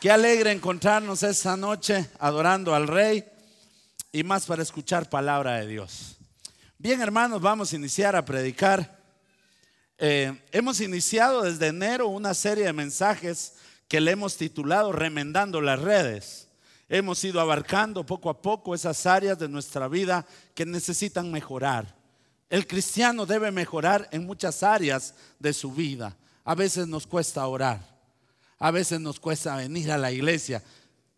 Qué alegre encontrarnos esta noche adorando al Rey y más para escuchar palabra de Dios. Bien, hermanos, vamos a iniciar a predicar. Eh, hemos iniciado desde enero una serie de mensajes que le hemos titulado Remendando las redes. Hemos ido abarcando poco a poco esas áreas de nuestra vida que necesitan mejorar. El cristiano debe mejorar en muchas áreas de su vida. A veces nos cuesta orar. A veces nos cuesta venir a la iglesia.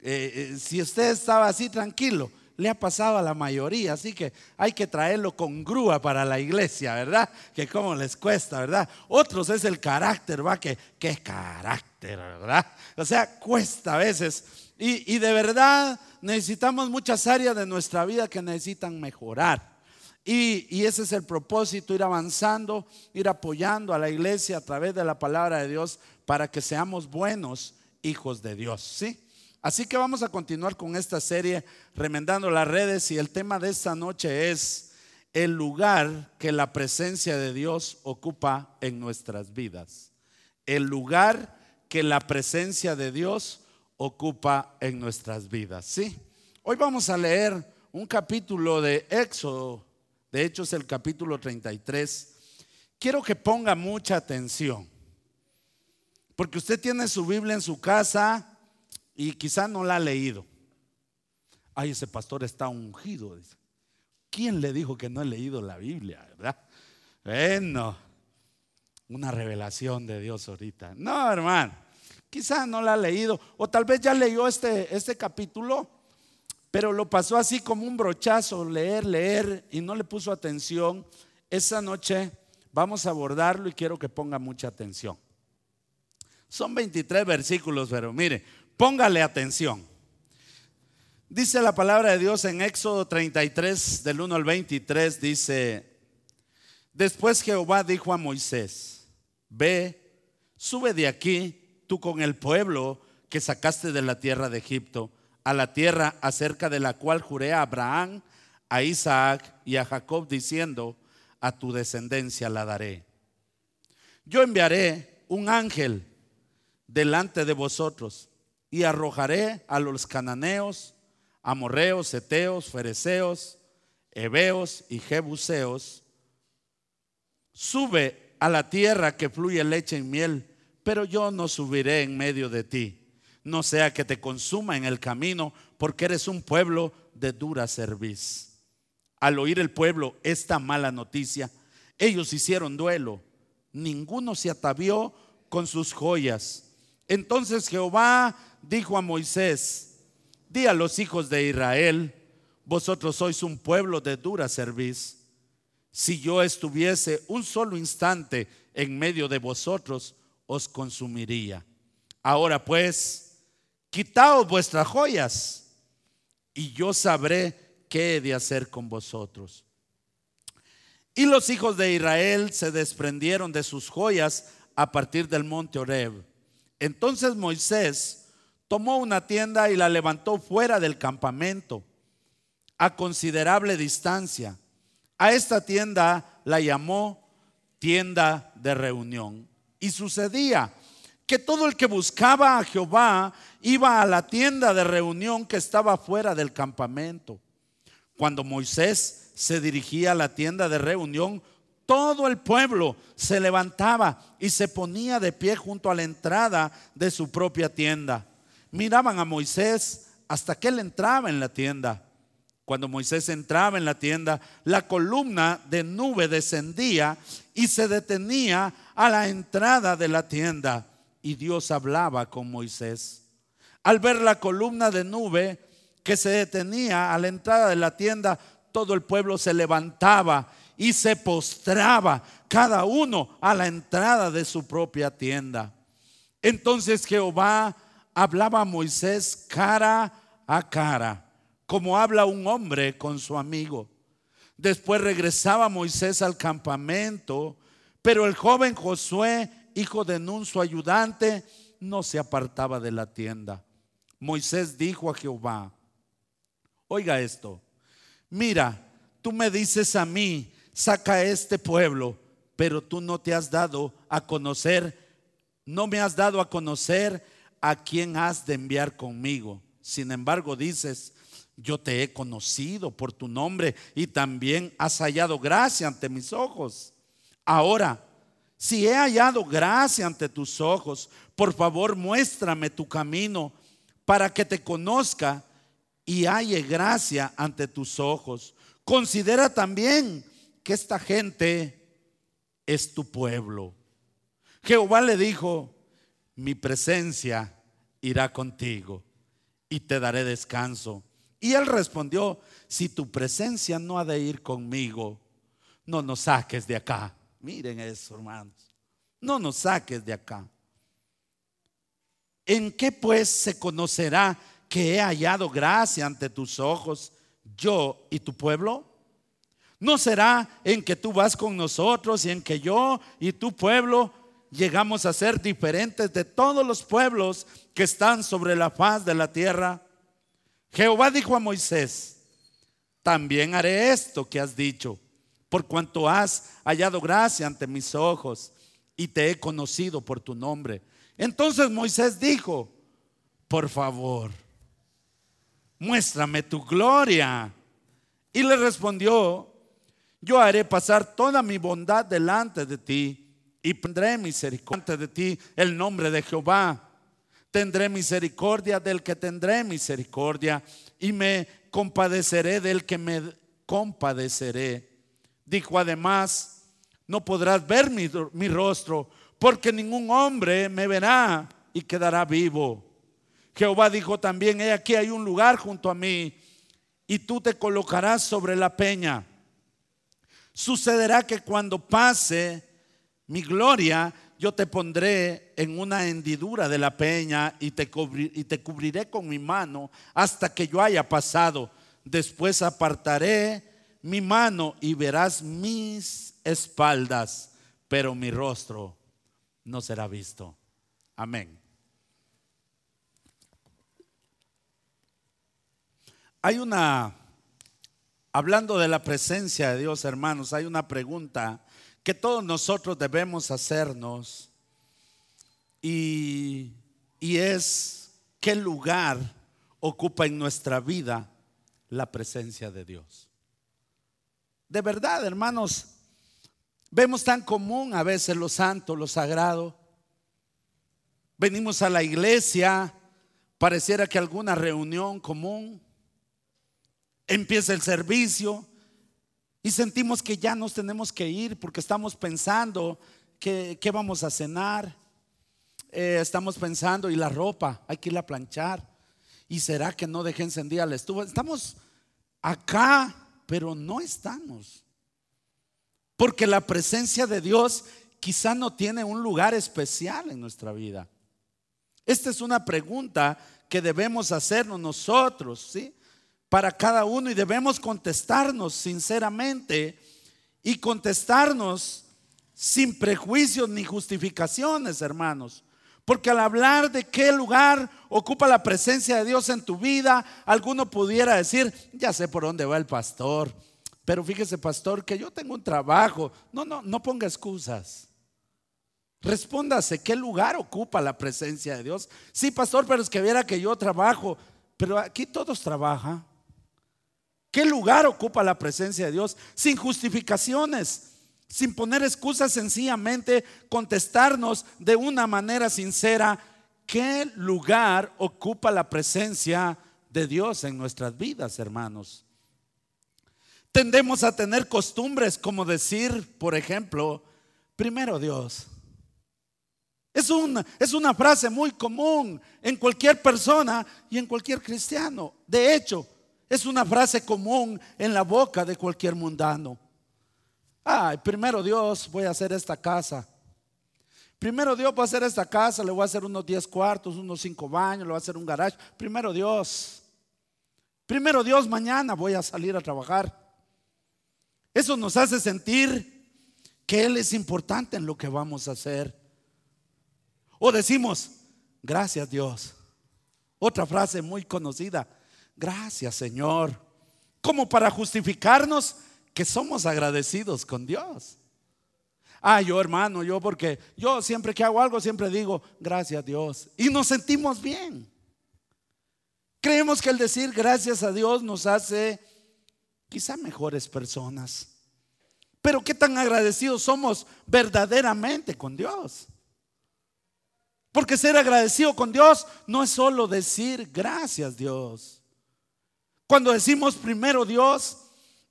Eh, eh, si usted estaba así tranquilo, le ha pasado a la mayoría, así que hay que traerlo con grúa para la iglesia, ¿verdad? Que como les cuesta, ¿verdad? Otros es el carácter, ¿va? Que, qué carácter, ¿verdad? O sea, cuesta a veces. Y, y de verdad necesitamos muchas áreas de nuestra vida que necesitan mejorar. Y, y, ese es el propósito, ir avanzando, ir apoyando a la iglesia a través de la palabra de Dios para que seamos buenos hijos de Dios. ¿sí? Así que vamos a continuar con esta serie, remendando las redes, y el tema de esta noche es el lugar que la presencia de Dios ocupa en nuestras vidas. El lugar que la presencia de Dios ocupa en nuestras vidas. ¿sí? Hoy vamos a leer un capítulo de Éxodo, de hecho es el capítulo 33. Quiero que ponga mucha atención. Porque usted tiene su Biblia en su casa y quizá no la ha leído. Ay, ese pastor está ungido. ¿Quién le dijo que no he leído la Biblia? ¿Verdad? Bueno, una revelación de Dios ahorita. No, hermano, quizá no la ha leído. O tal vez ya leyó este, este capítulo, pero lo pasó así como un brochazo, leer, leer, y no le puso atención. Esa noche vamos a abordarlo y quiero que ponga mucha atención. Son 23 versículos, pero mire, póngale atención. Dice la palabra de Dios en Éxodo 33, del 1 al 23, dice, después Jehová dijo a Moisés, ve, sube de aquí tú con el pueblo que sacaste de la tierra de Egipto, a la tierra acerca de la cual juré a Abraham, a Isaac y a Jacob, diciendo, a tu descendencia la daré. Yo enviaré un ángel delante de vosotros y arrojaré a los cananeos, amorreos, eteos, fereceos, heveos y jebuseos. Sube a la tierra que fluye leche y miel, pero yo no subiré en medio de ti, no sea que te consuma en el camino, porque eres un pueblo de dura cerviz. Al oír el pueblo esta mala noticia, ellos hicieron duelo, ninguno se atavió con sus joyas entonces Jehová dijo a Moisés, di a los hijos de Israel, vosotros sois un pueblo de dura cerviz. Si yo estuviese un solo instante en medio de vosotros, os consumiría. Ahora pues, quitaos vuestras joyas y yo sabré qué he de hacer con vosotros. Y los hijos de Israel se desprendieron de sus joyas a partir del monte Oreb entonces Moisés tomó una tienda y la levantó fuera del campamento, a considerable distancia. A esta tienda la llamó tienda de reunión. Y sucedía que todo el que buscaba a Jehová iba a la tienda de reunión que estaba fuera del campamento. Cuando Moisés se dirigía a la tienda de reunión, todo el pueblo se levantaba y se ponía de pie junto a la entrada de su propia tienda. Miraban a Moisés hasta que él entraba en la tienda. Cuando Moisés entraba en la tienda, la columna de nube descendía y se detenía a la entrada de la tienda. Y Dios hablaba con Moisés. Al ver la columna de nube que se detenía a la entrada de la tienda, todo el pueblo se levantaba y se postraba cada uno a la entrada de su propia tienda. Entonces Jehová hablaba a Moisés cara a cara, como habla un hombre con su amigo. Después regresaba Moisés al campamento, pero el joven Josué, hijo de Nun, su ayudante, no se apartaba de la tienda. Moisés dijo a Jehová, oiga esto, mira, tú me dices a mí, saca a este pueblo, pero tú no te has dado a conocer, no me has dado a conocer a quién has de enviar conmigo. Sin embargo, dices, yo te he conocido por tu nombre y también has hallado gracia ante mis ojos. Ahora, si he hallado gracia ante tus ojos, por favor muéstrame tu camino para que te conozca y halle gracia ante tus ojos. Considera también que esta gente es tu pueblo. Jehová le dijo, mi presencia irá contigo y te daré descanso. Y él respondió, si tu presencia no ha de ir conmigo, no nos saques de acá. Miren eso, hermanos. No nos saques de acá. ¿En qué pues se conocerá que he hallado gracia ante tus ojos, yo y tu pueblo? ¿No será en que tú vas con nosotros y en que yo y tu pueblo llegamos a ser diferentes de todos los pueblos que están sobre la faz de la tierra? Jehová dijo a Moisés, también haré esto que has dicho, por cuanto has hallado gracia ante mis ojos y te he conocido por tu nombre. Entonces Moisés dijo, por favor, muéstrame tu gloria. Y le respondió, yo haré pasar toda mi bondad delante de ti y tendré misericordia de ti el nombre de Jehová tendré misericordia del que tendré misericordia y me compadeceré del que me compadeceré. Dijo además, no podrás ver mi, rostro, porque ningún hombre me verá y quedará vivo. Jehová dijo también, he aquí hay un lugar junto a mí y tú te colocarás sobre la peña. Sucederá que cuando pase mi gloria, yo te pondré en una hendidura de la peña y te, cubriré con mi mano hasta que yo haya pasado. Después apartaré mi mano y verás mis espaldas, pero mi rostro no será visto. Amén. Hay una, hablando de la presencia de Dios, hermanos, hay una pregunta que todos nosotros debemos hacernos y, es qué lugar ocupa en nuestra vida la presencia de Dios. De verdad, hermanos, vemos tan común a veces lo santo, lo sagrado. Venimos a la iglesia, pareciera que alguna reunión común, empieza el servicio, y sentimos que ya nos tenemos que ir porque estamos pensando que, vamos a cenar. Eh, estamos pensando, y la ropa, hay que ir a planchar. ¿Y será que no dejé encendida la estufa? Estamos acá, pero no estamos. Porque la presencia de Dios quizá no tiene un lugar especial en nuestra vida. Esta es una pregunta que debemos hacernos nosotros, ¿sí? Para cada uno y debemos contestarnos sinceramente y contestarnos sin prejuicios ni justificaciones, hermanos. Porque al hablar de qué lugar ocupa la presencia de Dios en tu vida, alguno pudiera decir, ya sé por dónde va el pastor, pero fíjese pastor que yo tengo un trabajo. No, no, no ponga excusas. Respóndase, ¿qué lugar ocupa la presencia de Dios? Sí, pastor, pero es que viera que yo trabajo, pero aquí todos trabajan. ¿Qué lugar ocupa la presencia de Dios? Sin justificaciones, sin poner excusas, sencillamente contestarnos de una manera sincera, ¿qué lugar ocupa la presencia de Dios en nuestras vidas, hermanos? Tendemos a tener costumbres como decir, por ejemplo, primero Dios. Es una, es una frase muy común en cualquier persona y en cualquier cristiano. De hecho, es una frase común en la boca de cualquier mundano. Ay, primero Dios, voy a hacer esta casa. Primero Dios va a hacer esta casa, le voy a hacer unos 10 cuartos, unos 5 baños, le voy a hacer un garage. Primero Dios. Primero Dios, mañana voy a salir a trabajar. Eso nos hace sentir que Él es importante en lo que vamos a hacer. O decimos, gracias Dios. Otra frase muy conocida, Gracias, Señor. Como para justificarnos que somos agradecidos con Dios. Ah, yo hermano, yo porque yo siempre que hago algo siempre digo, gracias Dios. Y nos sentimos bien. Creemos que el decir gracias a Dios nos hace quizá mejores personas. Pero qué tan agradecidos somos verdaderamente con Dios. Porque ser agradecido con Dios no es solo decir gracias Dios. Cuando decimos primero Dios,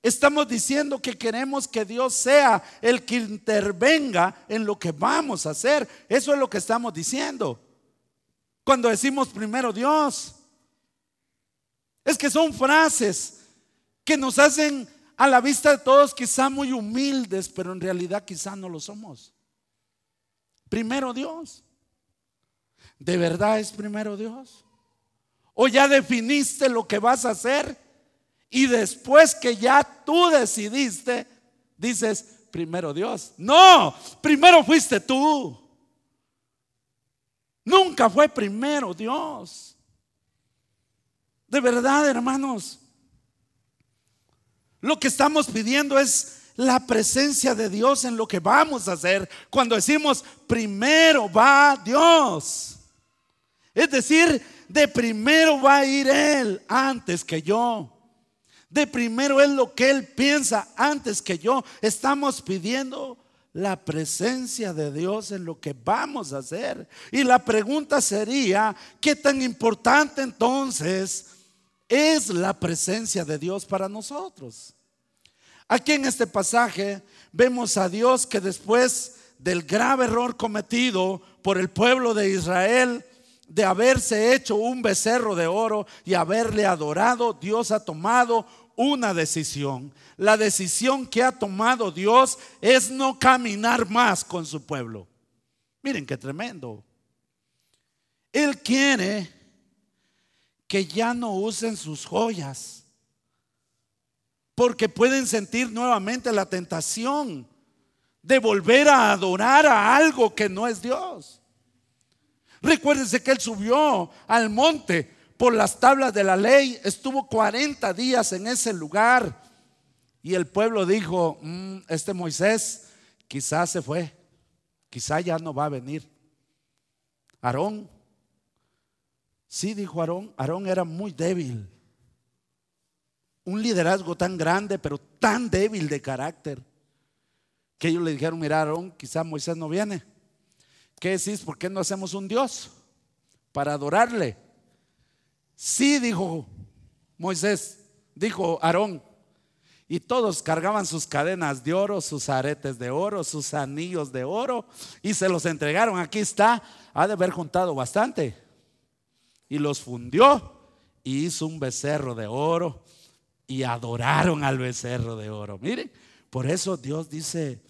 estamos diciendo que queremos que Dios sea el que intervenga en lo que vamos a hacer. Eso es lo que estamos diciendo. Cuando decimos primero Dios, es que son frases que nos hacen a la vista de todos quizá muy humildes, pero en realidad quizá no lo somos. Primero Dios. ¿De verdad es primero Dios? ¿O ya definiste lo que vas a hacer? Y después que ya tú decidiste, dices, primero Dios. No, primero fuiste tú. Nunca fue primero Dios. De verdad, hermanos. Lo que estamos pidiendo es la presencia de Dios en lo que vamos a hacer. Cuando decimos, primero va Dios. Es decir, de primero va a ir Él antes que yo. De primero es lo que Él piensa antes que yo. Estamos pidiendo la presencia de Dios en lo que vamos a hacer. Y la pregunta sería, ¿qué tan importante entonces es la presencia de Dios para nosotros. Aquí en este pasaje vemos a Dios que después del grave error cometido por el pueblo de Israel, de haberse hecho un becerro de oro y haberle adorado, Dios ha tomado una decisión. La decisión que ha tomado Dios es no caminar más con su pueblo. Miren qué tremendo. Él quiere que ya no usen sus joyas, porque pueden sentir nuevamente la tentación de volver a adorar a algo que no es Dios. Recuérdense que él subió al monte por las tablas de la ley, estuvo 40 días en ese lugar y el pueblo dijo, mm, este Moisés quizás se fue, quizás ya no va a venir. Aarón Sí, dijo Aarón, Aarón era muy débil. Un liderazgo tan grande, pero tan débil de carácter, que ellos le dijeron, mira Aarón, quizá Moisés no viene. ¿Qué decís? ¿Por qué no hacemos un Dios para adorarle? Sí, dijo Moisés, dijo Aarón. Y todos cargaban sus cadenas de oro, sus aretes de oro, sus anillos de oro y se los entregaron. Aquí está, ha de haber juntado bastante y los fundió y hizo un becerro de oro y adoraron al becerro de oro. Miren, por eso Dios dice,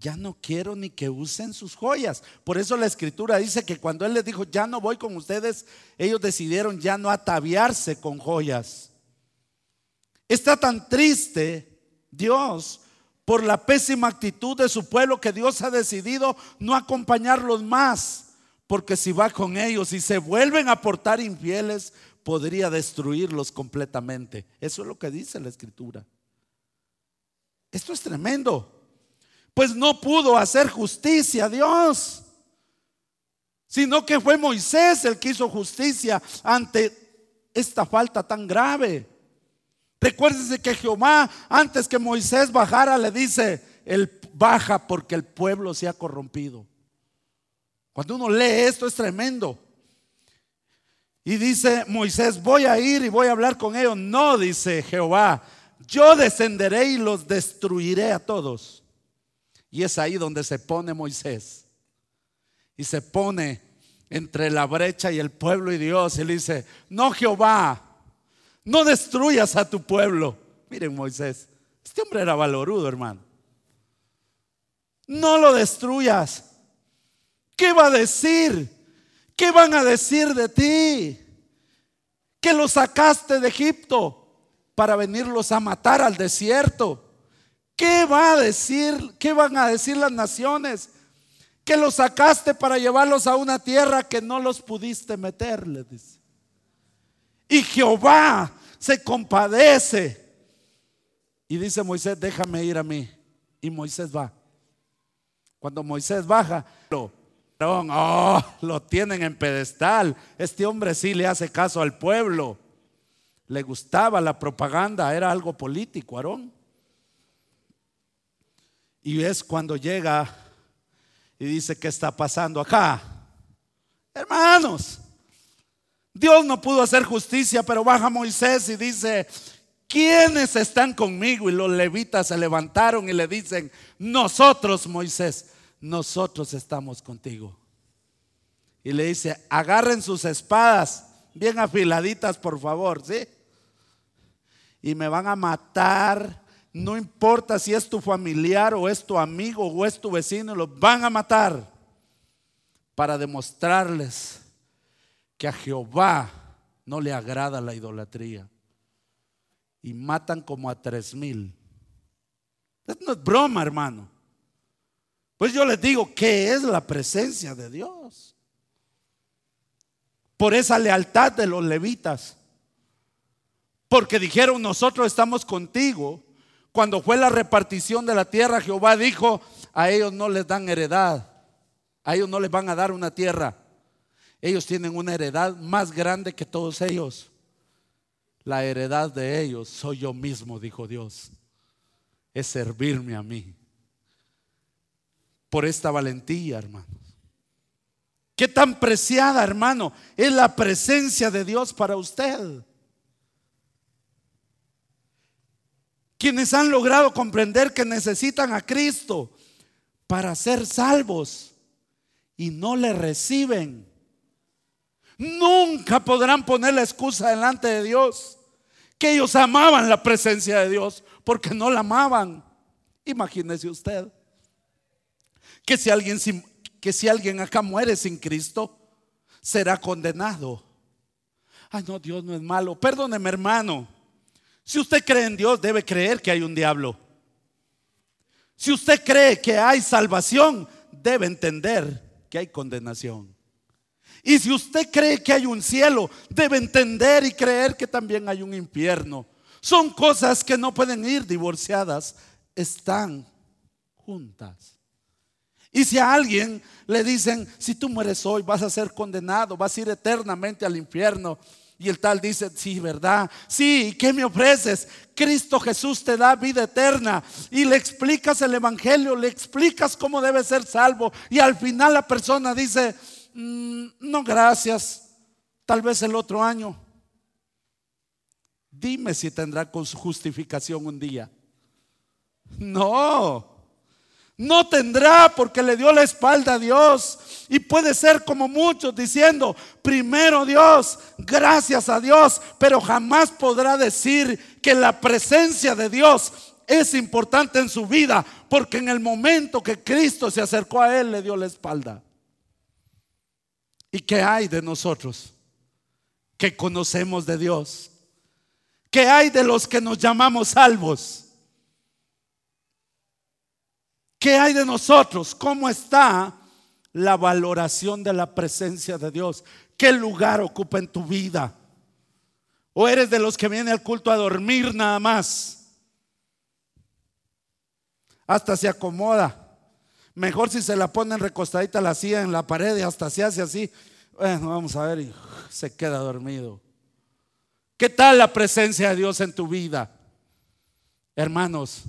ya no quiero ni que usen sus joyas. Por eso la escritura dice que cuando Él les dijo, ya no voy con ustedes, ellos decidieron ya no ataviarse con joyas. Está tan triste Dios por la pésima actitud de su pueblo que Dios ha decidido no acompañarlos más porque si va con ellos y se vuelven a portar infieles, podría destruirlos completamente. Eso es lo que dice la escritura. Esto es tremendo. Pues no pudo hacer justicia a Dios, sino que fue Moisés el que hizo justicia ante esta falta tan grave. Recuérdense que Jehová, antes que Moisés bajara, le dice, él baja porque el pueblo se ha corrompido. Cuando uno lee esto es tremendo. Y dice Moisés, voy a ir y voy a hablar con ellos. No, dice Jehová, yo descenderé y los destruiré a todos. Y es ahí donde se pone Moisés. Y se pone entre la brecha y el pueblo y Dios. Y le dice, no Jehová, no destruyas a tu pueblo. Miren Moisés, este hombre era valorudo, hermano. No lo destruyas. ¿Qué va a decir? ¿Qué van a decir de ti? Que los sacaste de Egipto para venirlos a matar al desierto. ¿Qué va a decir? ¿Qué van a decir las naciones? Que los sacaste para llevarlos a una tierra que no los pudiste meter, le dice. Y Jehová se compadece. Y dice Moisés, déjame ir a mí. Y Moisés va. Cuando Moisés baja, lo, oh, lo tienen en pedestal. Este hombre sí le hace caso al pueblo. Le gustaba la propaganda, era algo político, Aarón. Y es cuando llega y dice, ¿qué está pasando acá? Hermanos, Dios no pudo hacer justicia, pero baja Moisés y dice, ¿quiénes están conmigo? Y los levitas se levantaron y le dicen, nosotros, Moisés, nosotros estamos contigo. Y le dice, agarren sus espadas, bien afiladitas, por favor, ¿sí? Y me van a matar no importa si es tu familiar o es tu amigo o es tu vecino, los van a matar para demostrarles que a Jehová no le agrada la idolatría. Y matan como a tres mil. No es broma, hermano. Pues yo les digo, ¿qué es la presencia de Dios? Por esa lealtad de los levitas. Porque dijeron, nosotros estamos contigo cuando fue la repartición de la tierra, Jehová dijo, a ellos no les dan heredad, a ellos no les van a dar una tierra. Ellos tienen una heredad más grande que todos ellos. La heredad de ellos soy yo mismo, dijo Dios. Es servirme a mí. Por esta valentía, hermanos. Qué tan preciada, hermano, es la presencia de Dios para usted. Quienes han logrado comprender que necesitan a Cristo para ser salvos y no le reciben. Nunca podrán poner la excusa delante de Dios que ellos amaban la presencia de Dios porque no la amaban. Imagínese usted que si alguien que si alguien acá muere sin Cristo será condenado. Ay, no, Dios no es malo. Perdóneme, hermano. Si usted cree en Dios, debe creer que hay un diablo. Si usted cree que hay salvación, debe entender que hay condenación. Y si usted cree que hay un cielo, debe entender y creer que también hay un infierno. Son cosas que no pueden ir divorciadas, están juntas. Y si a alguien le dicen, si tú mueres hoy, vas a ser condenado, vas a ir eternamente al infierno, y el tal dice, sí, ¿verdad? Sí, ¿qué me ofreces? Cristo Jesús te da vida eterna. Y le explicas el Evangelio, le explicas cómo debe ser salvo. Y al final la persona dice, mm, no, gracias, tal vez el otro año. Dime si tendrá justificación un día. No, no tendrá porque le dio la espalda a Dios. Y puede ser como muchos diciendo, primero Dios, gracias a Dios, pero jamás podrá decir que la presencia de Dios es importante en su vida, porque en el momento que Cristo se acercó a él, le dio la espalda. ¿Y qué hay de nosotros que conocemos de Dios? ¿Qué hay de los que nos llamamos salvos? ¿Qué hay de nosotros? ¿Cómo está la valoración de la presencia de Dios? ¿Qué lugar ocupa en tu vida? ¿O eres de los que viene al culto a dormir nada más? Hasta se acomoda. Mejor si se la ponen recostadita la silla en la pared y hasta se hace así. Bueno, vamos a ver y se queda dormido. ¿Qué tal la presencia de Dios en tu vida? Hermanos,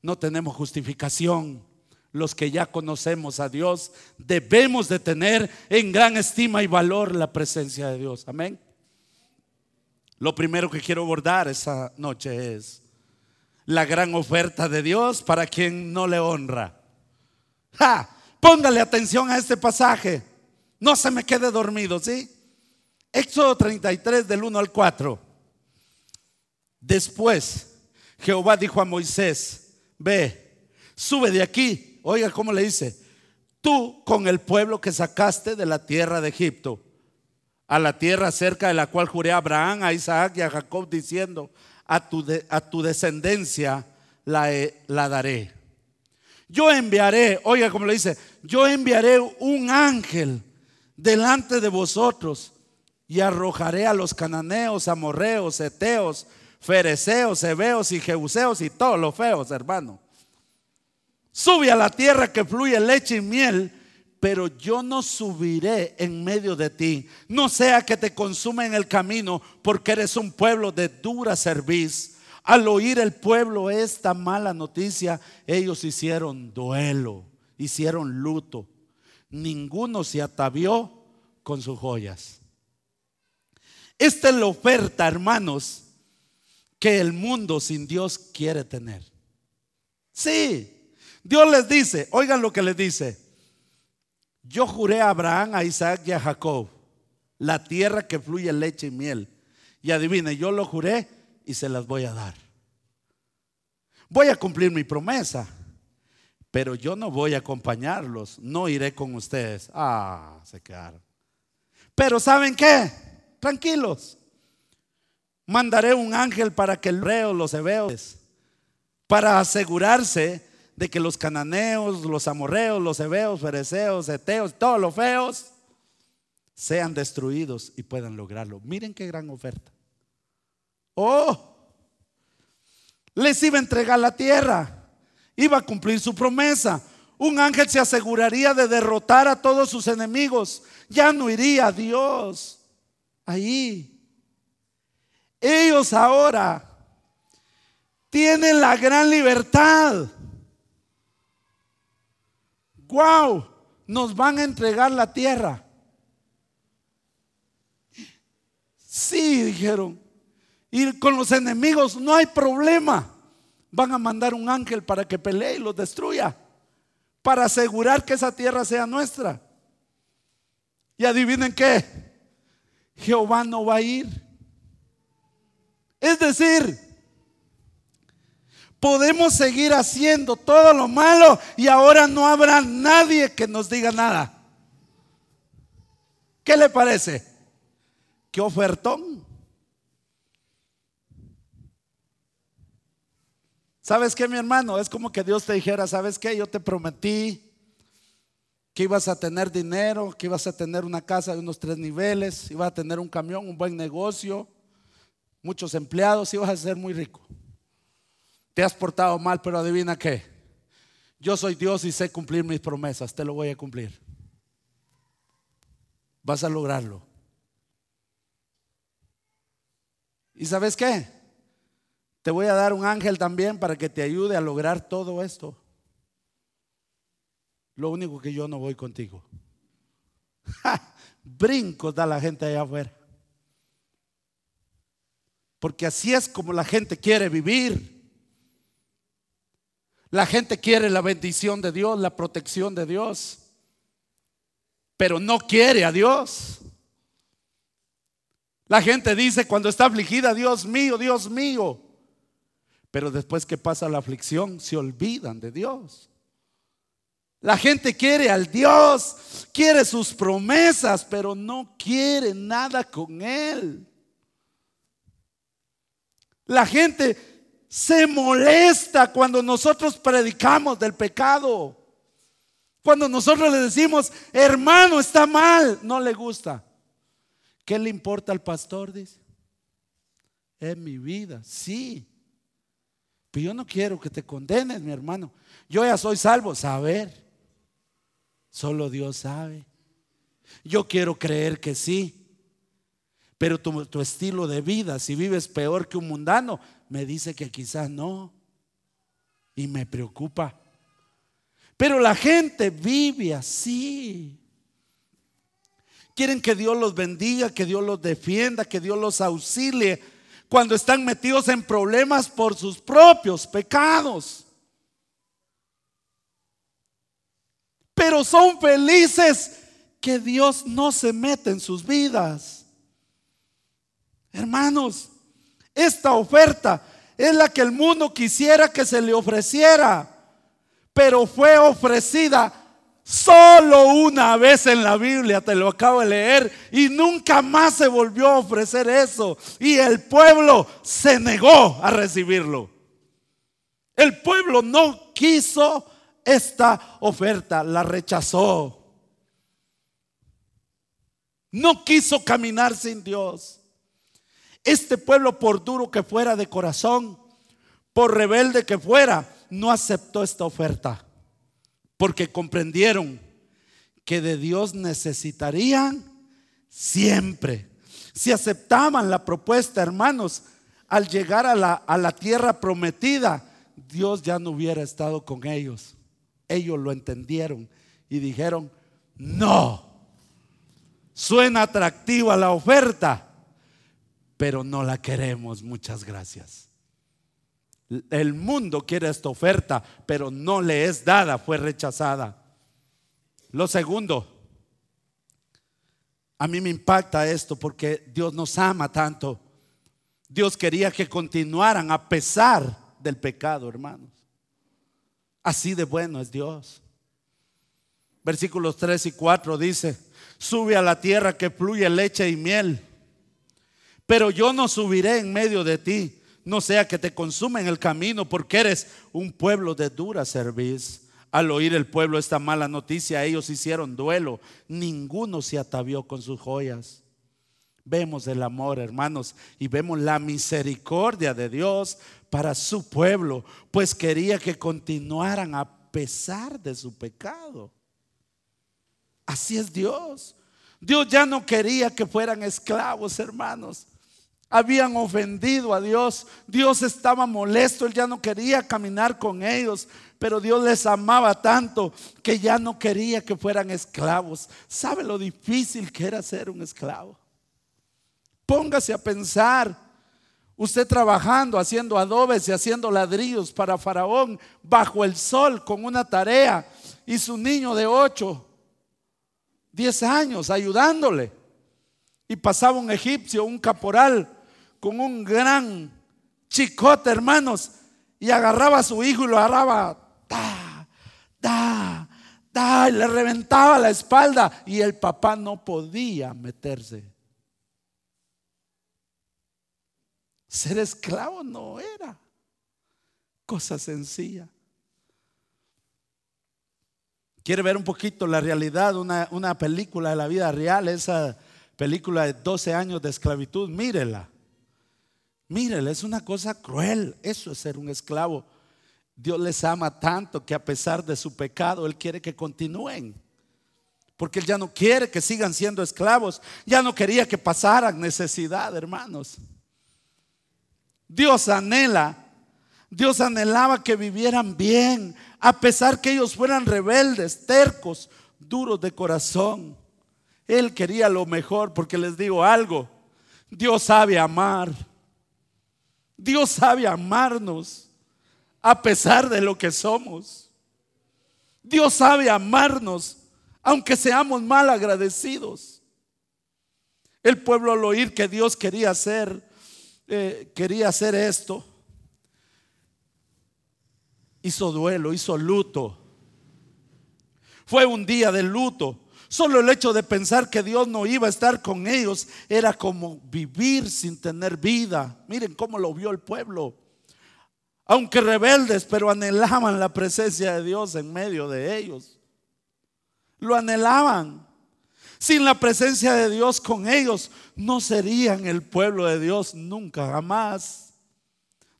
no tenemos justificación los que ya conocemos a Dios, debemos de tener en gran estima y valor la presencia de Dios. Amén. Lo primero que quiero abordar esa noche es la gran oferta de Dios para quien no le honra. ¡Ja! Póngale atención a este pasaje. No se me quede dormido, ¿sí? Éxodo 33 del 1 al 4. Después Jehová dijo a Moisés, ve, sube de aquí Oiga cómo le dice, tú con el pueblo que sacaste de la tierra de Egipto, a la tierra cerca de la cual juré a Abraham, a Isaac y a Jacob, diciendo, a tu, a tu descendencia la, la daré. Yo enviaré, oiga cómo le dice, yo enviaré un ángel delante de vosotros y arrojaré a los cananeos, amorreos, eteos, fereceos, heveos y jeuseos y todos los feos, hermano Sube a la tierra que fluye leche y miel, pero yo no subiré en medio de ti. No sea que te consuma en el camino, porque eres un pueblo de dura cerviz. Al oír el pueblo esta mala noticia, ellos hicieron duelo, hicieron luto. Ninguno se atavió con sus joyas. Esta es la oferta, hermanos, que el mundo sin Dios quiere tener. Sí, Dios les dice, oigan lo que les dice. Yo juré a Abraham, a Isaac y a Jacob la tierra que fluye leche y miel. Y adivine, yo lo juré y se las voy a dar. Voy a cumplir mi promesa, pero yo no voy a acompañarlos, no iré con ustedes. Ah, se quedaron. Pero ¿saben qué? Tranquilos. Mandaré un ángel para que el reo, los hebeos, para asegurarse de que los cananeos, los amorreos, los hebeos, fereceos, eteos, todos los feos, sean destruidos y puedan lograrlo. Miren qué gran oferta. Oh, les iba a entregar la tierra, iba a cumplir su promesa. Un ángel se aseguraría de derrotar a todos sus enemigos. Ya no iría a Dios ahí. Ellos ahora tienen la gran libertad. Wow, nos van a entregar la tierra. Sí, dijeron. Y con los enemigos no hay problema. Van a mandar un ángel para que pelee y los destruya. Para asegurar que esa tierra sea nuestra. Y adivinen qué. Jehová no va a ir. Es decir, podemos seguir haciendo todo lo malo y ahora no habrá nadie que nos diga nada. ¿Qué le parece? ¿Qué ofertón? ¿Sabes qué, mi hermano? Es como que Dios te dijera, ¿sabes qué? Yo te prometí que ibas a tener dinero, que ibas a tener una casa de unos tres niveles, ibas a tener un camión, un buen negocio, muchos empleados y vas a ser muy rico. Te has portado mal, pero adivina qué. Yo soy Dios y sé cumplir mis promesas, te lo voy a cumplir. Vas a lograrlo. ¿Y sabes qué? Te voy a dar un ángel también para que te ayude a lograr todo esto. Lo único que yo no voy contigo. Brincos da la gente allá afuera. Porque así es como la gente quiere vivir. La gente quiere la bendición de Dios, la protección de Dios. Pero no quiere a Dios. La gente dice cuando está afligida, Dios mío, Dios mío. Pero después que pasa la aflicción, se olvidan de Dios. La gente quiere al Dios, quiere sus promesas, pero no quiere nada con Él. La gente se molesta cuando nosotros predicamos del pecado. Cuando nosotros le decimos, hermano, está mal, no le gusta. ¿Qué le importa al pastor? Dice, es mi vida, sí. Pero yo no quiero que te condenes, mi hermano. Yo ya soy salvo, saber. Solo Dios sabe. Yo quiero creer que sí. Pero tu, estilo de vida, si vives peor que un mundano, me dice que quizás no. Y me preocupa. Pero la gente vive así. Quieren que Dios los bendiga, que Dios los defienda, que Dios los auxilie cuando están metidos en problemas por sus propios pecados. Pero son felices que Dios no se mete en sus vidas. Hermanos, esta oferta es la que el mundo quisiera que se le ofreciera, pero fue ofrecida solo una vez en la Biblia, te lo acabo de leer, y nunca más se volvió a ofrecer eso. Y el pueblo se negó a recibirlo. El pueblo no quiso esta oferta, la rechazó. No quiso caminar sin Dios. Este pueblo, por duro que fuera de corazón, por rebelde que fuera, no aceptó esta oferta. porque comprendieron que de Dios necesitarían siempre. Si aceptaban la propuesta, hermanos, al llegar a la, a la tierra prometida, Dios ya no hubiera estado con ellos. Ellos lo entendieron y dijeron, no, suena atractiva la oferta, pero no la queremos, muchas gracias. El mundo quiere esta oferta, pero no le es dada, fue rechazada. Lo segundo, a mí me impacta esto porque Dios nos ama tanto. Dios quería que continuaran a pesar del pecado, hermanos. Así de bueno es Dios. Versículos 3 y 4 dice, sube a la tierra que fluye leche y miel, pero yo no subiré en medio de ti, no sea que te consuma en el camino, porque eres un pueblo de dura cerviz. Al oír el pueblo esta mala noticia, ellos hicieron duelo, ninguno se atavió con sus joyas. Vemos el amor, hermanos, y vemos la misericordia de Dios para su pueblo, pues quería que continuaran a pesar de su pecado. Así es Dios. Dios ya no quería que fueran esclavos, hermanos. Habían ofendido a Dios. Dios estaba molesto. Él ya no quería caminar con ellos. Pero Dios les amaba tanto que ya no quería que fueran esclavos. ¿Sabe lo difícil que era ser un esclavo? Póngase a pensar. Usted trabajando, haciendo adobes y haciendo ladrillos para Faraón bajo el sol con una tarea y su niño de ocho 10 años ayudándole. Y pasaba un egipcio, un caporal, con un gran chicote, hermanos, y agarraba a su hijo y lo agarraba, da, da, da, y le reventaba la espalda. Y el papá no podía meterse. Ser esclavo no era cosa sencilla. quiere ver un poquito la realidad, una, película de la vida real, esa película de 12 años de esclavitud, mírela. Mírela, es una cosa cruel. Eso es ser un esclavo. Dios les ama tanto que a pesar de su pecado, Él quiere que continúen. Porque Él ya no quiere que sigan siendo esclavos. Ya no quería que pasaran necesidad, hermanos. Dios anhela Dios anhelaba que vivieran bien, a pesar que ellos fueran rebeldes, tercos, duros de corazón. Él quería lo mejor, porque les digo algo, Dios sabe amar. Dios sabe amarnos a pesar de lo que somos. Dios sabe amarnos aunque seamos mal agradecidos. El pueblo al oír que Dios quería hacer, eh, quería hacer esto, hizo duelo, hizo luto. Fue un día de luto. Solo el hecho de pensar que Dios no iba a estar con ellos era como vivir sin tener vida. Miren cómo lo vio el pueblo. Aunque rebeldes, pero anhelaban la presencia de Dios en medio de ellos. Lo anhelaban. Sin la presencia de Dios con ellos, no serían el pueblo de Dios nunca, jamás.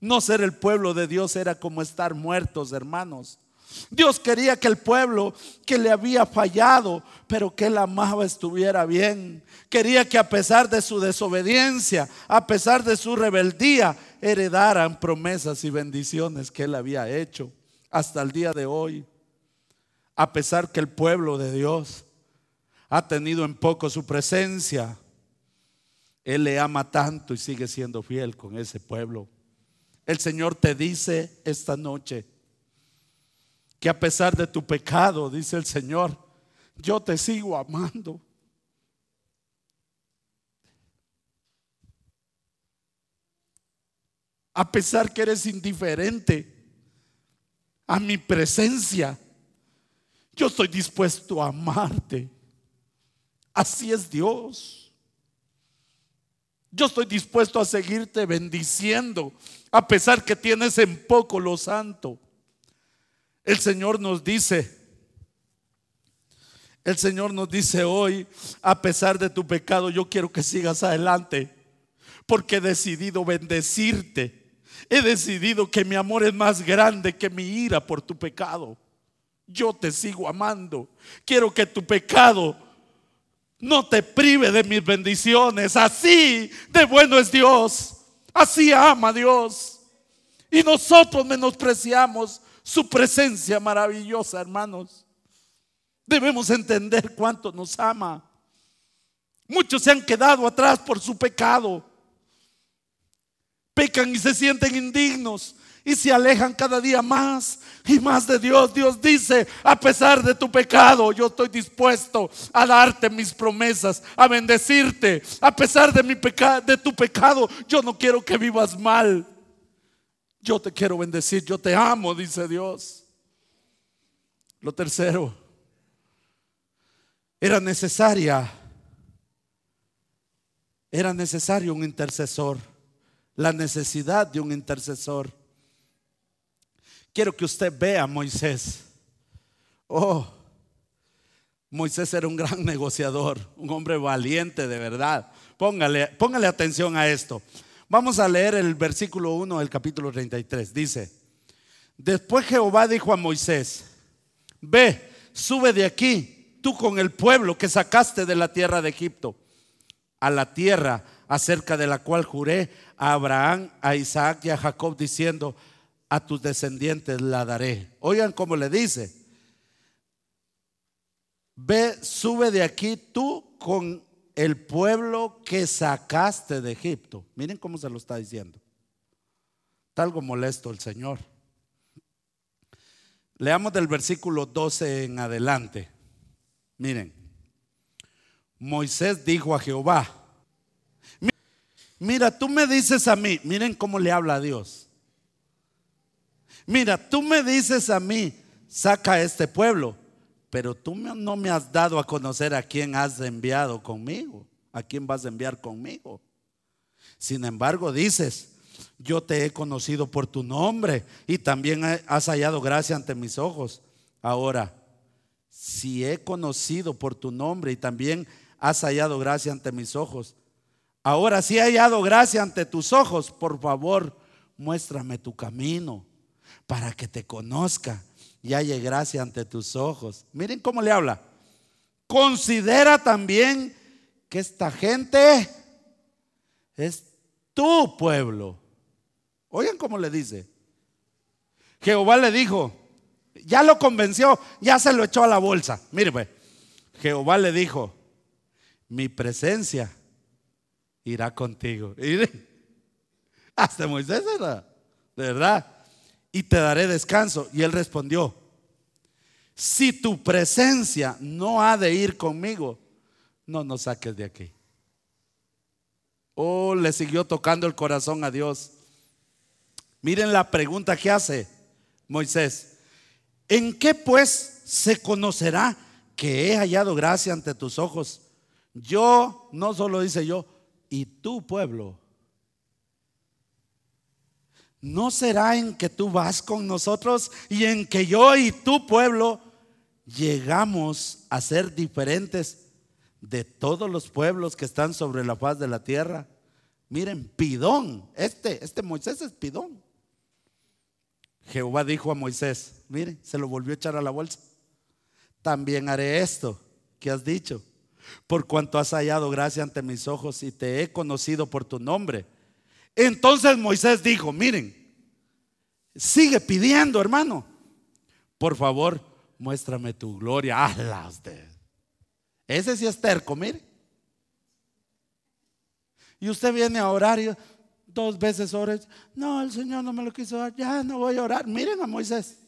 No ser el pueblo de Dios era como estar muertos, hermanos. Dios quería que el pueblo que le había fallado, pero que él amaba, estuviera bien. Quería que a pesar de su desobediencia, a pesar de su rebeldía, heredaran promesas y bendiciones que él había hecho hasta el día de hoy. A pesar que el pueblo de Dios ha tenido en poco su presencia, él le ama tanto y sigue siendo fiel con ese pueblo. El Señor te dice esta noche que a pesar de tu pecado, dice el Señor, yo te sigo amando. A pesar que eres indiferente a mi presencia, yo estoy dispuesto a amarte. Así es Dios. Yo estoy dispuesto a seguirte bendiciendo, a pesar que tienes en poco lo santo. El Señor nos dice, el Señor nos dice hoy, a pesar de tu pecado, yo quiero que sigas adelante, porque he decidido bendecirte. He decidido que mi amor es más grande que mi ira por tu pecado. yo te sigo amando. Quiero que tu pecado no te prive de mis bendiciones. Así de bueno es Dios. Así ama Dios. Y nosotros menospreciamos su presencia maravillosa, hermanos. Debemos entender cuánto nos ama. Muchos se han quedado atrás por su pecado. Pecan y se sienten indignos y se alejan cada día más y más de Dios. Dios dice, a pesar de tu pecado, yo estoy dispuesto a darte mis promesas, a bendecirte. A pesar de, mi de tu pecado, yo no quiero que vivas mal. Yo te quiero bendecir, yo te amo, dice Dios. Lo tercero, era necesaria, era necesario un intercesor, la necesidad de un intercesor. Quiero que usted vea a Moisés. Oh, Moisés era un gran negociador, un hombre valiente de verdad. Póngale, póngale atención a esto. Vamos a leer el versículo 1 del capítulo 33. Dice, después Jehová dijo a Moisés, ve, sube de aquí, tú con el pueblo que sacaste de la tierra de Egipto, a la tierra acerca de la cual juré a Abraham, a Isaac y a Jacob, diciendo, a tus descendientes la daré. Oigan cómo le dice. Ve, sube de aquí tú con el pueblo que sacaste de Egipto. Miren cómo se lo está diciendo. Está algo molesto el Señor. Leamos del versículo 12 en adelante. Miren, Moisés dijo a Jehová, mira, tú me dices a mí, miren cómo le habla a Dios. Mira, tú me dices a mí, saca a este pueblo, pero tú no me has dado a conocer a quién has enviado conmigo, a quién vas a enviar conmigo. Sin embargo, dices, yo te he conocido por tu nombre y también has hallado gracia ante mis ojos. Ahora, si he conocido por tu nombre y también has hallado gracia ante mis ojos, ahora si he hallado gracia ante tus ojos, por favor, muéstrame tu camino para que te conozca y haya gracia ante tus ojos. Miren cómo le habla. Considera también que esta gente es tu pueblo. Oigan cómo le dice. Jehová le dijo, ya lo convenció, ya se lo echó a la bolsa. Mire, pues, Jehová le dijo, mi presencia irá contigo. hasta Moisés era, de verdad y te daré descanso. Y él respondió, si tu presencia no ha de ir conmigo, no nos saques de aquí. Oh, le siguió tocando el corazón a Dios. Miren la pregunta que hace Moisés. ¿En qué pues se conocerá que he hallado gracia ante tus ojos? Yo, no solo dice yo, y tu pueblo ¿no será en que tú vas con nosotros y en que yo y tu pueblo llegamos a ser diferentes de todos los pueblos que están sobre la faz de la tierra? Miren, pidón, este, este Moisés es pidón. Jehová dijo a Moisés, miren, se lo volvió a echar a la bolsa. También haré esto que has dicho, por cuanto has hallado gracia ante mis ojos y te he conocido por tu nombre entonces Moisés dijo, miren, sigue pidiendo, hermano. Por favor, muéstrame tu gloria. Hazla usted. Ese sí es terco, mire. Y usted viene a orar dos veces ores. No, el Señor no me lo quiso dar. Ya no voy a orar. Miren a Moisés.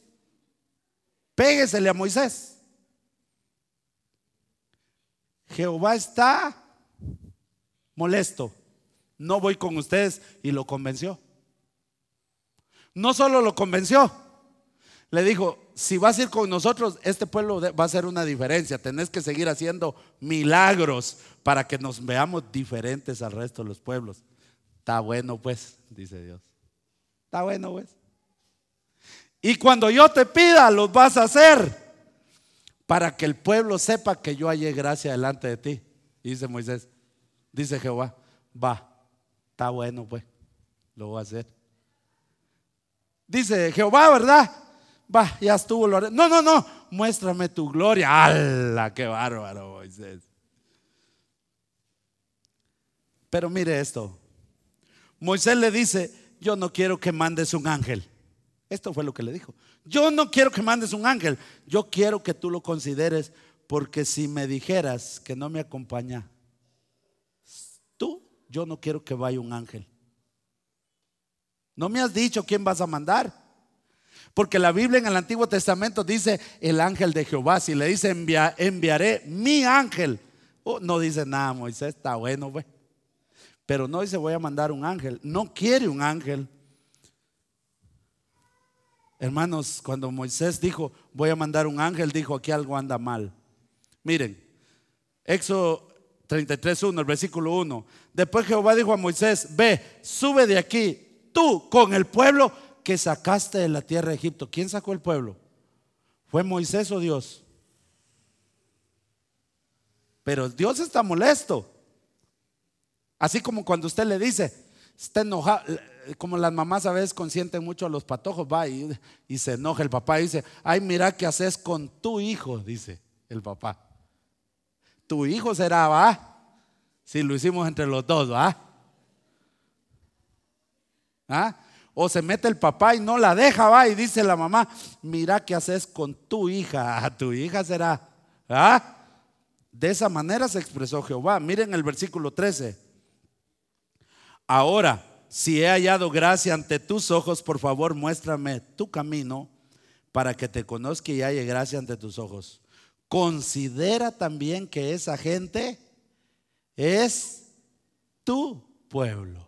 Péguesele a Moisés. Jehová está molesto no voy con ustedes y lo convenció. No solo lo convenció, le dijo, si vas a ir con nosotros, este pueblo va a ser una diferencia, tenés que seguir haciendo milagros para que nos veamos diferentes al resto de los pueblos. Está bueno pues, dice Dios. Está bueno pues. Y cuando yo te pida, los vas a hacer para que el pueblo sepa que yo hallé gracia delante de ti. Dice Moisés, dice Jehová, va. Está bueno, pues, lo voy a hacer. Dice Jehová, ¿verdad? Va, ya estuvo. Lo no, no, no. Muéstrame tu gloria. ¡Hala! ¡Qué bárbaro, Moisés! Pero mire esto. Moisés le dice, yo no quiero que mandes un ángel. Esto fue lo que le dijo. Yo no quiero que mandes un ángel. Yo quiero que tú lo consideres porque si me dijeras que no me acompaña, yo no quiero que vaya un ángel. No me has dicho quién vas a mandar. Porque la Biblia en el Antiguo Testamento dice el ángel de Jehová. Si le dice enviaré mi ángel. Oh, no dice nada, Moisés, está bueno, pues. Pero no dice voy a mandar un ángel. No quiere un ángel. Hermanos, cuando Moisés dijo voy a mandar un ángel, dijo aquí algo anda mal. Miren, Éxodo 33.1, el versículo 1. Después Jehová dijo a Moisés, ve, sube de aquí, tú con el pueblo que sacaste de la tierra de Egipto. ¿Quién sacó el pueblo? ¿Fue Moisés o Dios? Pero Dios está molesto. Así como cuando usted le dice, está enojado, como las mamás a veces consienten mucho a los patojos, va y, y se enoja el papá y dice, ay, mira qué haces con tu hijo, dice el papá. Tu hijo será, va, si lo hicimos entre los dos, va. ¿Ah? O se mete el papá y no la deja, va, y dice la mamá, mira qué haces con tu hija, a tu hija será. ¿Ah? De esa manera se expresó Jehová. Miren el versículo 13. Ahora, si he hallado gracia ante tus ojos, por favor muéstrame tu camino para que te conozca y haya gracia ante tus ojos. Considera también que esa gente es tu pueblo.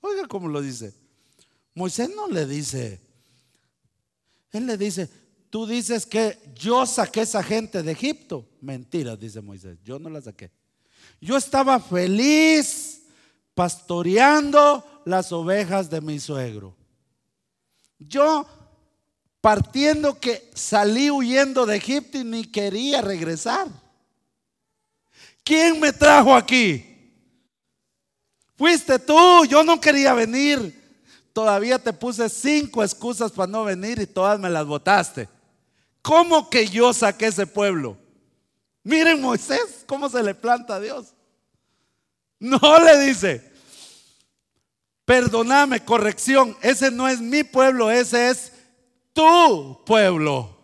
Oiga cómo lo dice. Moisés no le dice, él le dice, tú dices que yo saqué esa gente de Egipto. Mentira, dice Moisés, yo no la saqué. Yo estaba feliz pastoreando las ovejas de mi suegro. Yo partiendo que salí huyendo de Egipto y ni quería regresar. ¿Quién me trajo aquí? Fuiste tú, yo no quería venir. Todavía te puse cinco excusas para no venir y todas me las votaste. ¿Cómo que yo saqué ese pueblo? Miren Moisés, cómo se le planta a Dios. No le dice, perdóname, corrección, ese no es mi pueblo, ese es tu pueblo.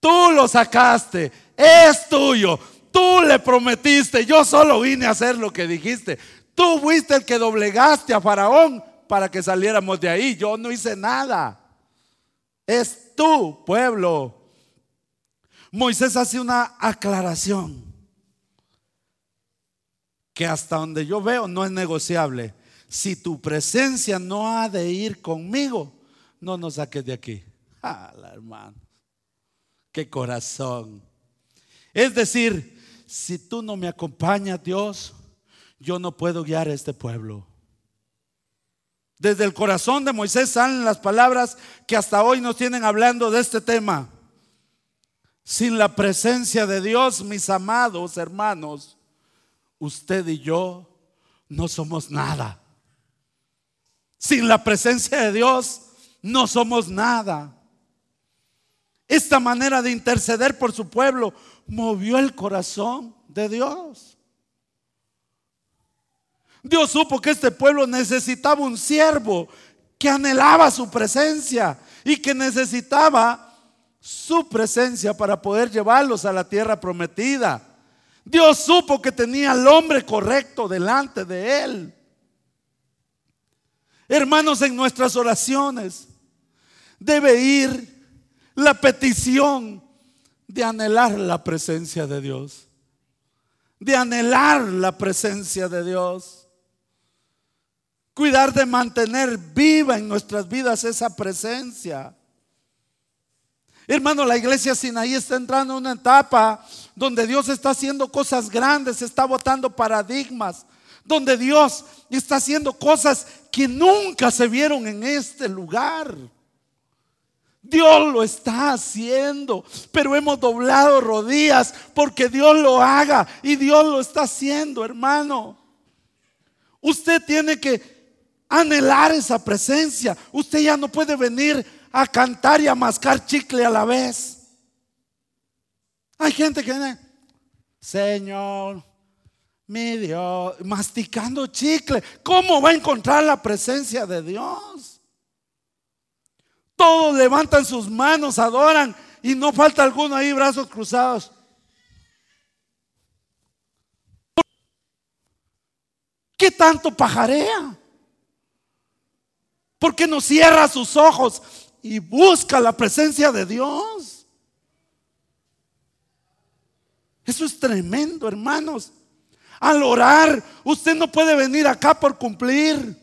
Tú lo sacaste, es tuyo. Tú le prometiste, yo solo vine a hacer lo que dijiste. Tú fuiste el que doblegaste a Faraón para que saliéramos de ahí. Yo no hice nada. Es tu pueblo. Moisés hace una aclaración que hasta donde yo veo no es negociable. Si tu presencia no ha de ir conmigo, no nos saques de aquí. Ah, hermano. Qué corazón. Es decir, si tú no me acompañas, Dios, yo no puedo guiar a este pueblo. Desde el corazón de Moisés salen las palabras que hasta hoy nos tienen hablando de este tema. Sin la presencia de Dios, mis amados hermanos, usted y yo no somos nada. Sin la presencia de Dios, no somos nada. Esta manera de interceder por su pueblo movió el corazón de Dios. Dios supo que este pueblo necesitaba un siervo que anhelaba su presencia y que necesitaba su presencia para poder llevarlos a la tierra prometida. Dios supo que tenía al hombre correcto delante de él. Hermanos, en nuestras oraciones debe ir la petición de anhelar la presencia de Dios. De anhelar la presencia de Dios cuidar de mantener viva en nuestras vidas esa presencia. Hermano, la iglesia Sinaí está entrando en una etapa donde Dios está haciendo cosas grandes, está botando paradigmas, donde Dios está haciendo cosas que nunca se vieron en este lugar. Dios lo está haciendo, pero hemos doblado rodillas porque Dios lo haga y Dios lo está haciendo, hermano. Usted tiene que anhelar esa presencia. Usted ya no puede venir a cantar y a mascar chicle a la vez. Hay gente que viene, Señor, mi Dios, masticando chicle. ¿Cómo va a encontrar la presencia de Dios? Todos levantan sus manos, adoran y no falta alguno ahí, brazos cruzados. ¿Qué tanto pajarea? ¿Por qué no cierra sus ojos y busca la presencia de Dios? Eso es tremendo, hermanos. Al orar, usted no puede venir acá por cumplir.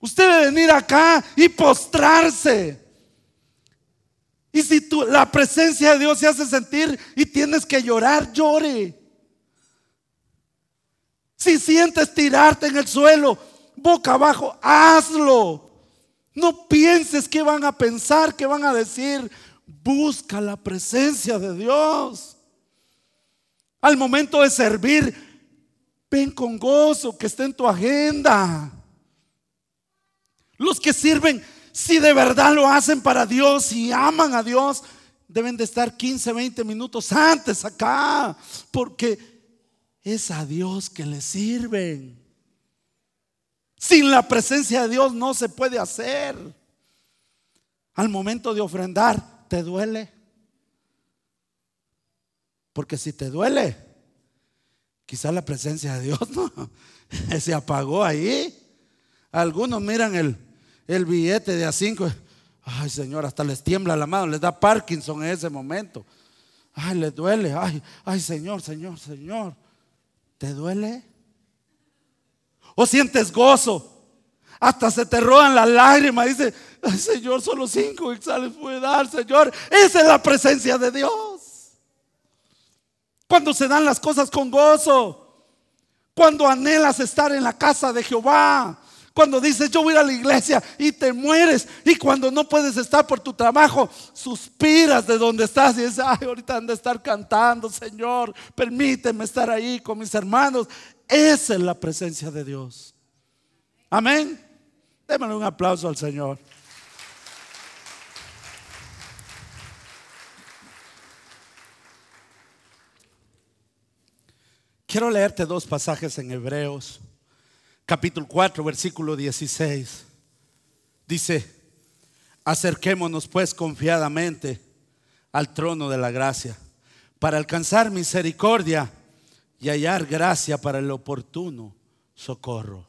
Usted debe venir acá y postrarse. Y si tú, la presencia de Dios se hace sentir y tienes que llorar, llore. Si sientes tirarte en el suelo, boca abajo, hazlo. No pienses que van a pensar, que van a decir. Busca la presencia de Dios. Al momento de servir, ven con gozo, que esté en tu agenda. Los que sirven, si de verdad lo hacen para Dios y aman a Dios, deben de estar 15, 20 minutos antes acá, porque es a Dios que le sirven. Sin la presencia de Dios no se puede hacer. Al momento de ofrendar, ¿te duele? Porque si te duele, quizá la presencia de Dios no se apagó ahí. Algunos miran el, el billete de a cinco. Ay, Señor, hasta les tiembla la mano, les da Parkinson en ese momento. Ay, les duele. Ay, ay, Señor, Señor, Señor. ¿Te duele? ¿O sientes gozo? Hasta se te roban las lágrimas. Dice, ay, Señor, solo cinco exales puede dar, Señor. Esa es la presencia de Dios. Cuando se dan las cosas con gozo. Cuando anhelas estar en la casa de Jehová. Cuando dices yo voy a la iglesia y te mueres. Y cuando no puedes estar por tu trabajo, suspiras de donde estás y dices, ay, ahorita han de estar cantando, Señor. Permíteme estar ahí con mis hermanos. Esa es la presencia de Dios. Amén. Démosle un aplauso al Señor. Quiero leerte dos pasajes en Hebreos, capítulo 4, versículo 16. Dice, acerquémonos pues confiadamente al trono de la gracia para alcanzar misericordia y hallar gracia para el oportuno socorro.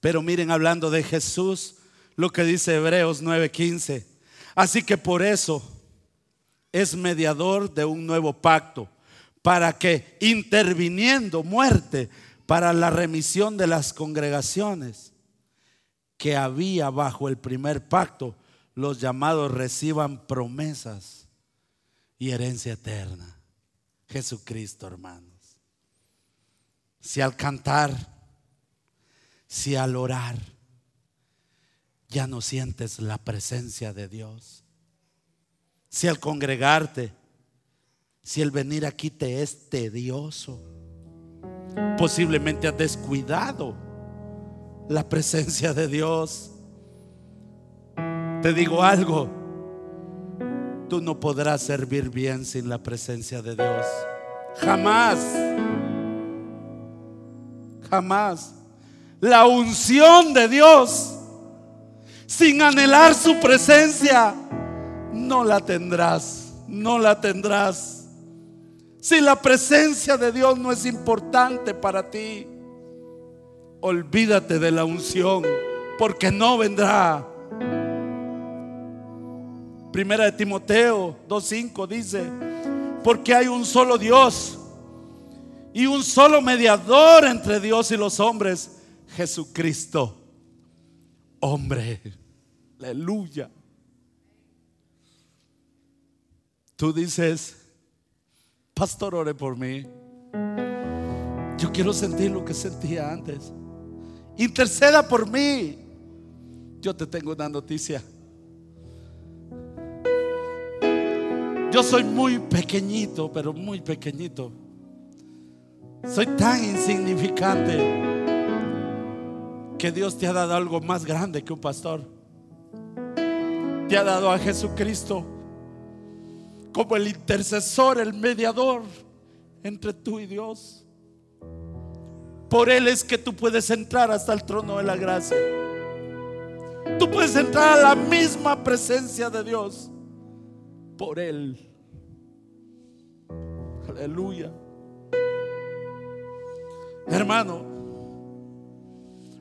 Pero miren, hablando de Jesús, lo que dice Hebreos 9:15. Así que por eso es mediador de un nuevo pacto para que interviniendo muerte para la remisión de las congregaciones que había bajo el primer pacto, los llamados reciban promesas y herencia eterna. Jesucristo, hermanos. Si al cantar, si al orar, ya no sientes la presencia de Dios. Si al congregarte, si el venir aquí te es tedioso, posiblemente has descuidado la presencia de Dios. Te digo algo, tú no podrás servir bien sin la presencia de Dios. Jamás, jamás. La unción de Dios, sin anhelar su presencia, no la tendrás, no la tendrás. Si la presencia de Dios no es importante para ti, olvídate de la unción, porque no vendrá. Primera de Timoteo 2.5 dice, porque hay un solo Dios y un solo mediador entre Dios y los hombres, Jesucristo, hombre. Aleluya. Tú dices, Pastor, ore por mí. Yo quiero sentir lo que sentía antes. Interceda por mí. Yo te tengo una noticia. Yo soy muy pequeñito, pero muy pequeñito. Soy tan insignificante que Dios te ha dado algo más grande que un pastor. te ha dado a Jesucristo como el intercesor, el mediador entre tú y Dios. Por Él es que tú puedes entrar hasta el trono de la gracia. Tú puedes entrar a la misma presencia de Dios por Él. Aleluya. Hermano,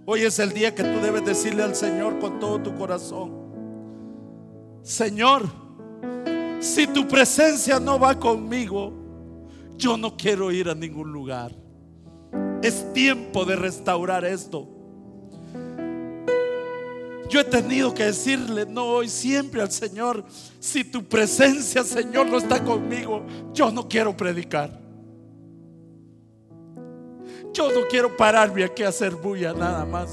hoy es el día que tú debes decirle al Señor con todo tu corazón, Señor, si tu presencia no va conmigo, yo no quiero ir a ningún lugar. Es tiempo de restaurar esto. Yo he tenido que decirle no hoy siempre al Señor, si tu presencia, Señor, no está conmigo, yo no quiero predicar. Yo no quiero pararme aquí a hacer bulla nada más.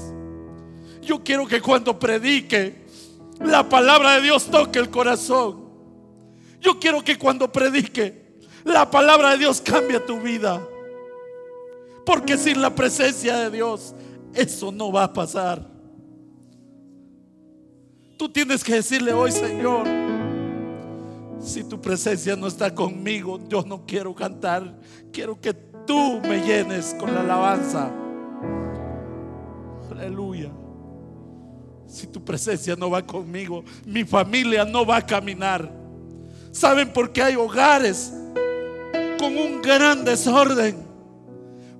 Yo quiero que cuando predique, la palabra de Dios toque el corazón. Yo quiero que cuando predique, la palabra de Dios cambie tu vida. Porque sin la presencia de Dios, eso no va a pasar. Tú tienes que decirle hoy, Señor, si tu presencia no está conmigo, yo no quiero cantar. Quiero que tú me llenes con la alabanza. Aleluya. Si tu presencia no va conmigo, mi familia no va a caminar. ¿Saben por qué hay hogares con un gran desorden?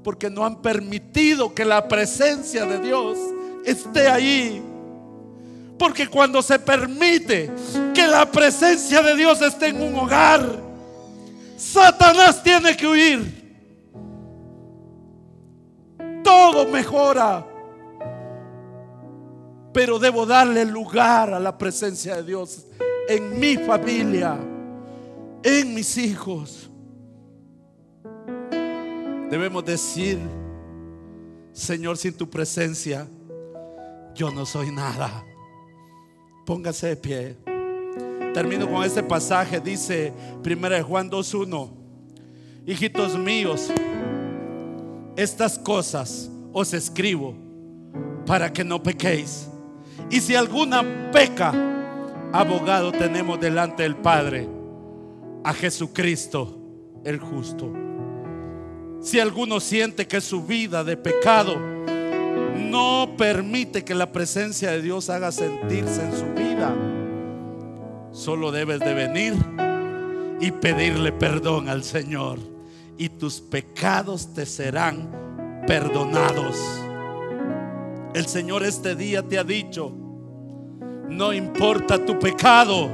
Porque no han permitido que la presencia de Dios esté ahí. Porque cuando se permite que la presencia de Dios esté en un hogar, Satanás tiene que huir. Todo mejora. Pero debo darle lugar a la presencia de Dios en mi familia, en mis hijos. Debemos decir, Señor, sin tu presencia, yo no soy nada. Póngase de pie. Termino con este pasaje. Dice 1 Juan 2.1. Hijitos míos, estas cosas os escribo para que no pequéis. Y si alguna peca, abogado tenemos delante del Padre, a Jesucristo el justo. Si alguno siente que su vida de pecado no permite que la presencia de Dios haga sentirse en su vida, solo debes de venir y pedirle perdón al Señor y tus pecados te serán perdonados. El Señor este día te ha dicho, no importa tu pecado,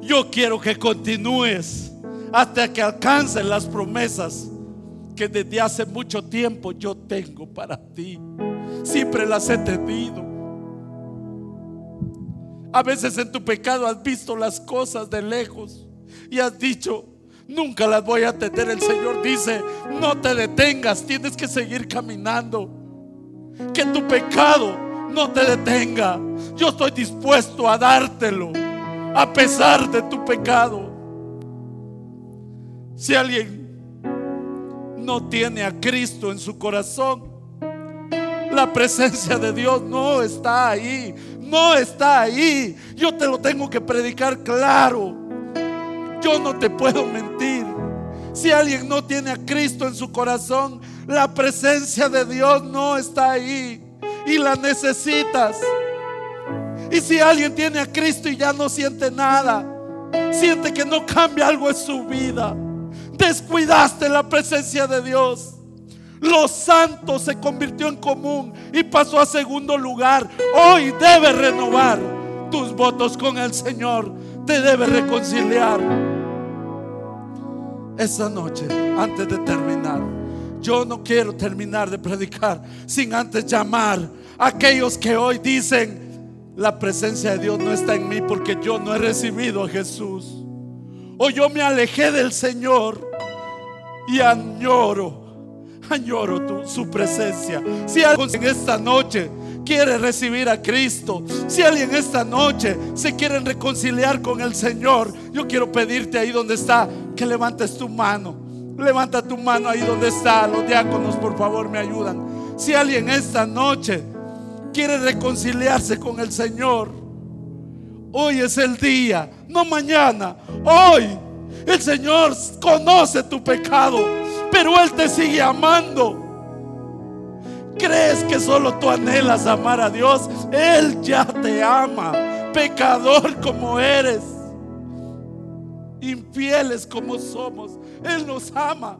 yo quiero que continúes hasta que alcances las promesas que desde hace mucho tiempo yo tengo para ti. Siempre las he tenido. A veces en tu pecado has visto las cosas de lejos y has dicho, nunca las voy a tener. El Señor dice, no te detengas, tienes que seguir caminando. Que tu pecado no te detenga. Yo estoy dispuesto a dártelo a pesar de tu pecado. Si alguien no tiene a Cristo en su corazón, la presencia de Dios no está ahí. No está ahí. Yo te lo tengo que predicar claro. Yo no te puedo mentir. Si alguien no tiene a Cristo en su corazón, la presencia de Dios no está ahí. Y la necesitas. Y si alguien tiene a Cristo y ya no siente nada, siente que no cambia algo en su vida, descuidaste la presencia de Dios. Los santos se convirtió en común y pasó a segundo lugar. Hoy debes renovar tus votos con el Señor. Te debes reconciliar. Esa noche, antes de terminar, yo no quiero terminar de predicar sin antes llamar a aquellos que hoy dicen, la presencia de Dios no está en mí porque yo no he recibido a Jesús. O yo me alejé del Señor y añoro añoro su presencia. Si alguien en esta noche quiere recibir a Cristo, si alguien esta noche se quiere reconciliar con el Señor, yo quiero pedirte ahí donde está que levantes tu mano. Levanta tu mano ahí donde está. Los diáconos, por favor, me ayudan. Si alguien esta noche quiere reconciliarse con el Señor, Hoy es el día, no mañana. Hoy el Señor conoce tu pecado, pero Él te sigue amando. ¿Crees que solo tú anhelas amar a Dios? Él ya te ama, pecador como eres, infieles como somos. Él nos ama.